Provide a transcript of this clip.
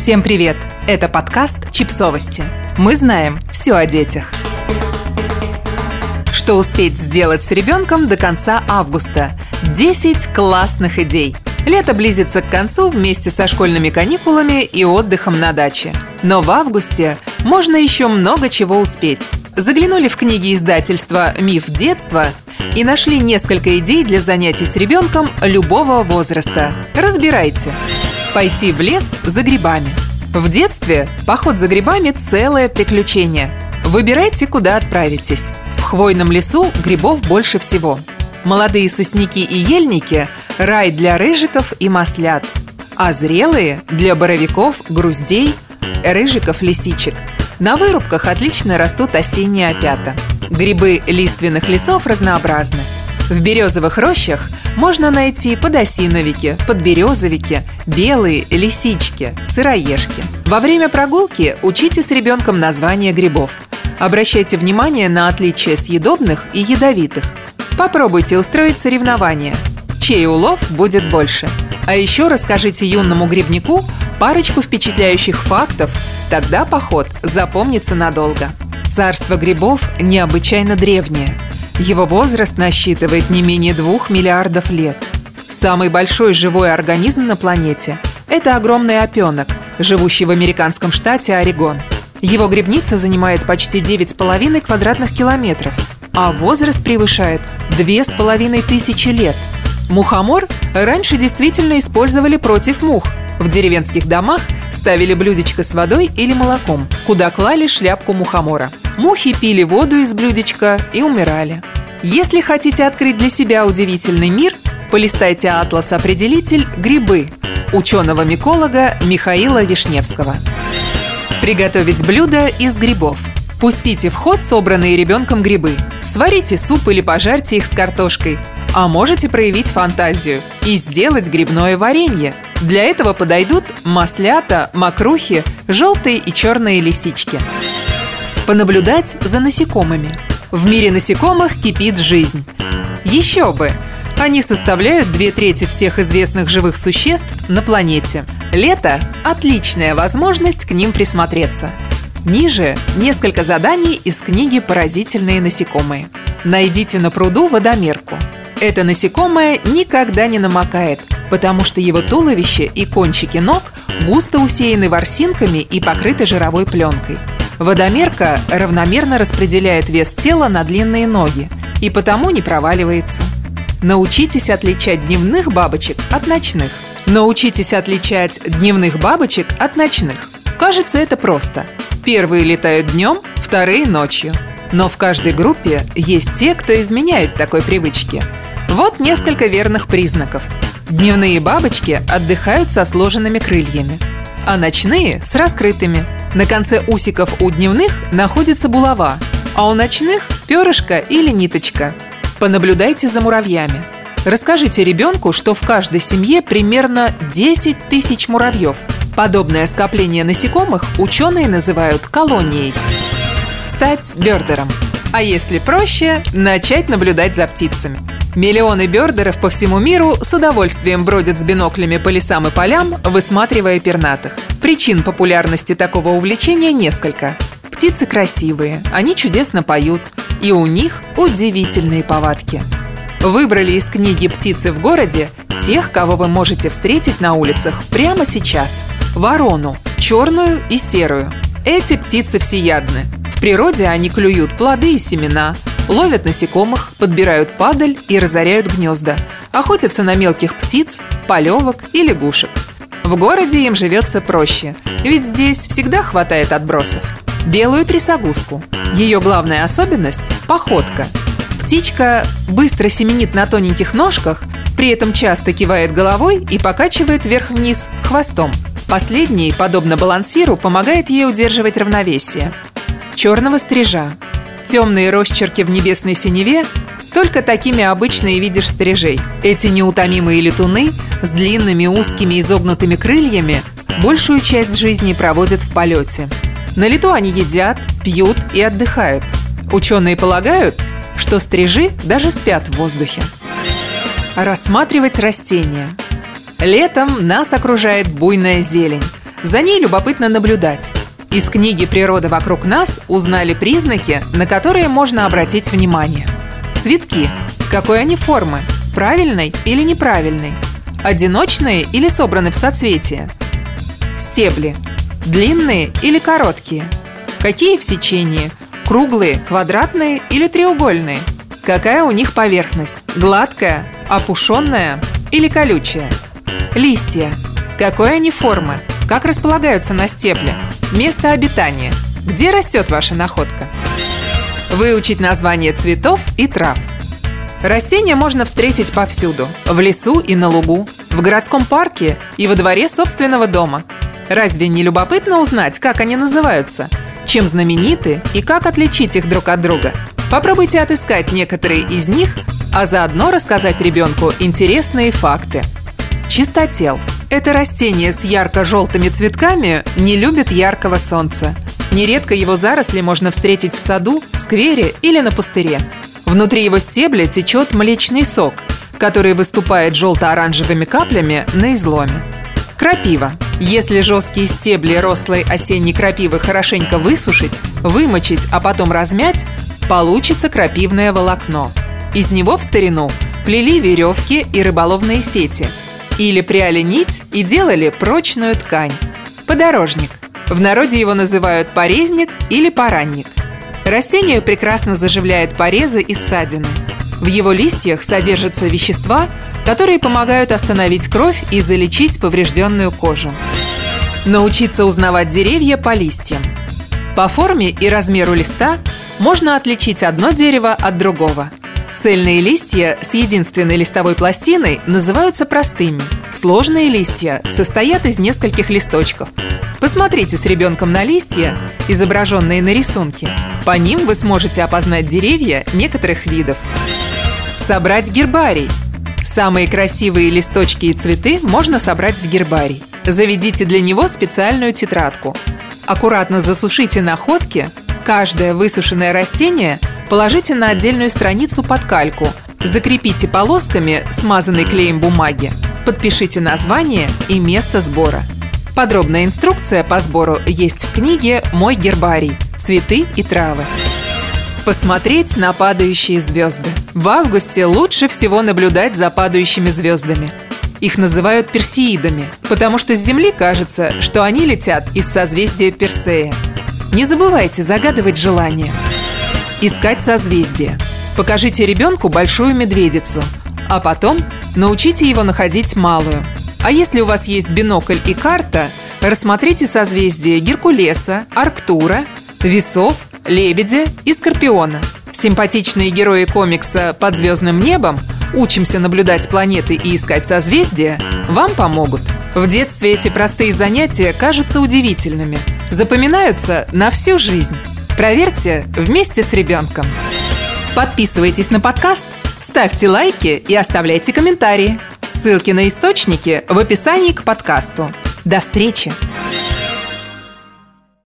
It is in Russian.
Всем привет! Это подкаст «Чипсовости». Мы знаем все о детях. Что успеть сделать с ребенком до конца августа? 10 классных идей. Лето близится к концу вместе со школьными каникулами и отдыхом на даче. Но в августе можно еще много чего успеть. Заглянули в книги издательства «Миф детства» и нашли несколько идей для занятий с ребенком любого возраста. Разбирайте. Пойти в лес за грибами. В детстве поход за грибами – целое приключение. Выбирайте, куда отправитесь. В хвойном лесу грибов больше всего. Молодые сосняки и ельники – рай для рыжиков и маслят. А зрелые – для боровиков, груздей, рыжиков, лисичек. На вырубках отлично растут осенние опята. Грибы лиственных лесов разнообразны. В березовых рощах можно найти подосиновики, подберезовики, белые лисички, сыроежки. Во время прогулки учите с ребенком названия грибов. Обращайте внимание на отличия съедобных и ядовитых. Попробуйте устроить соревнования. Чей улов будет больше? А еще расскажите юному грибнику парочку впечатляющих фактов, тогда поход запомнится надолго. Царство грибов необычайно древнее. Его возраст насчитывает не менее двух миллиардов лет. Самый большой живой организм на планете – это огромный опенок, живущий в американском штате Орегон. Его грибница занимает почти 9,5 квадратных километров, а возраст превышает 2,5 тысячи лет. Мухомор раньше действительно использовали против мух. В деревенских домах ставили блюдечко с водой или молоком, куда клали шляпку мухомора. Мухи пили воду из блюдечка и умирали. Если хотите открыть для себя удивительный мир, полистайте атлас-определитель «Грибы» ученого-миколога Михаила Вишневского. Приготовить блюдо из грибов. Пустите в ход собранные ребенком грибы. Сварите суп или пожарьте их с картошкой. А можете проявить фантазию и сделать грибное варенье. Для этого подойдут маслята, мокрухи, желтые и черные лисички. Понаблюдать за насекомыми. В мире насекомых кипит жизнь. Еще бы! Они составляют две трети всех известных живых существ на планете. Лето – отличная возможность к ним присмотреться. Ниже несколько заданий из книги «Поразительные насекомые». Найдите на пруду водомерку. Это насекомое никогда не намокает, потому что его туловище и кончики ног густо усеяны ворсинками и покрыты жировой пленкой. Водомерка равномерно распределяет вес тела на длинные ноги и потому не проваливается. Научитесь отличать дневных бабочек от ночных. Научитесь отличать дневных бабочек от ночных. Кажется, это просто. Первые летают днем, вторые ночью. Но в каждой группе есть те, кто изменяет такой привычке – вот несколько верных признаков. Дневные бабочки отдыхают со сложенными крыльями, а ночные – с раскрытыми. На конце усиков у дневных находится булава, а у ночных – перышко или ниточка. Понаблюдайте за муравьями. Расскажите ребенку, что в каждой семье примерно 10 тысяч муравьев. Подобное скопление насекомых ученые называют колонией. Стать бердером. А если проще, начать наблюдать за птицами. Миллионы бердеров по всему миру с удовольствием бродят с биноклями по лесам и полям, высматривая пернатых. Причин популярности такого увлечения несколько. Птицы красивые, они чудесно поют, и у них удивительные повадки. Выбрали из книги «Птицы в городе» тех, кого вы можете встретить на улицах прямо сейчас. Ворону, черную и серую. Эти птицы всеядны. В природе они клюют плоды и семена – Ловят насекомых, подбирают падаль и разоряют гнезда. Охотятся на мелких птиц, полевок и лягушек. В городе им живется проще, ведь здесь всегда хватает отбросов. Белую трясогузку. Ее главная особенность – походка. Птичка быстро семенит на тоненьких ножках, при этом часто кивает головой и покачивает вверх-вниз хвостом. Последний, подобно балансиру, помогает ей удерживать равновесие. Черного стрижа Темные росчерки в небесной синеве только такими обычно и видишь стрижей. Эти неутомимые летуны с длинными узкими изогнутыми крыльями большую часть жизни проводят в полете. На лету они едят, пьют и отдыхают. Ученые полагают, что стрижи даже спят в воздухе. Рассматривать растения. Летом нас окружает буйная зелень. За ней любопытно наблюдать. Из книги «Природа вокруг нас» узнали признаки, на которые можно обратить внимание. Цветки. Какой они формы? Правильной или неправильной? Одиночные или собраны в соцветие? Стебли. Длинные или короткие? Какие в сечении? Круглые, квадратные или треугольные? Какая у них поверхность? Гладкая, опушенная или колючая? Листья. Какой они формы? Как располагаются на стебле? Место обитания. Где растет ваша находка? Выучить название цветов и трав. Растения можно встретить повсюду. В лесу и на лугу, в городском парке и во дворе собственного дома. Разве не любопытно узнать, как они называются? Чем знамениты и как отличить их друг от друга? Попробуйте отыскать некоторые из них, а заодно рассказать ребенку интересные факты. Чистотел – это растение с ярко-желтыми цветками не любит яркого солнца. Нередко его заросли можно встретить в саду, сквере или на пустыре. Внутри его стебля течет млечный сок, который выступает желто-оранжевыми каплями на изломе. Крапива. Если жесткие стебли рослой осенней крапивы хорошенько высушить, вымочить, а потом размять, получится крапивное волокно. Из него в старину плели веревки и рыболовные сети – или пряли нить и делали прочную ткань. Подорожник. В народе его называют порезник или поранник. Растение прекрасно заживляет порезы и ссадины. В его листьях содержатся вещества, которые помогают остановить кровь и залечить поврежденную кожу. Научиться узнавать деревья по листьям. По форме и размеру листа можно отличить одно дерево от другого – Цельные листья с единственной листовой пластиной называются простыми. Сложные листья состоят из нескольких листочков. Посмотрите с ребенком на листья, изображенные на рисунке. По ним вы сможете опознать деревья некоторых видов. Собрать гербарий. Самые красивые листочки и цветы можно собрать в гербарий. Заведите для него специальную тетрадку. Аккуратно засушите находки. Каждое высушенное растение положите на отдельную страницу под кальку, закрепите полосками, смазанной клеем бумаги, подпишите название и место сбора. Подробная инструкция по сбору есть в книге «Мой гербарий. Цветы и травы». Посмотреть на падающие звезды. В августе лучше всего наблюдать за падающими звездами. Их называют персеидами, потому что с Земли кажется, что они летят из созвездия Персея. Не забывайте загадывать желания. Искать созвездие. Покажите ребенку большую медведицу, а потом научите его находить малую. А если у вас есть бинокль и карта, рассмотрите созвездия Геркулеса, Арктура, Весов, Лебедя и Скорпиона. Симпатичные герои комикса «Под звездным небом» «Учимся наблюдать планеты и искать созвездия» вам помогут. В детстве эти простые занятия кажутся удивительными, запоминаются на всю жизнь. Проверьте вместе с ребенком. Подписывайтесь на подкаст, ставьте лайки и оставляйте комментарии. Ссылки на источники в описании к подкасту. До встречи!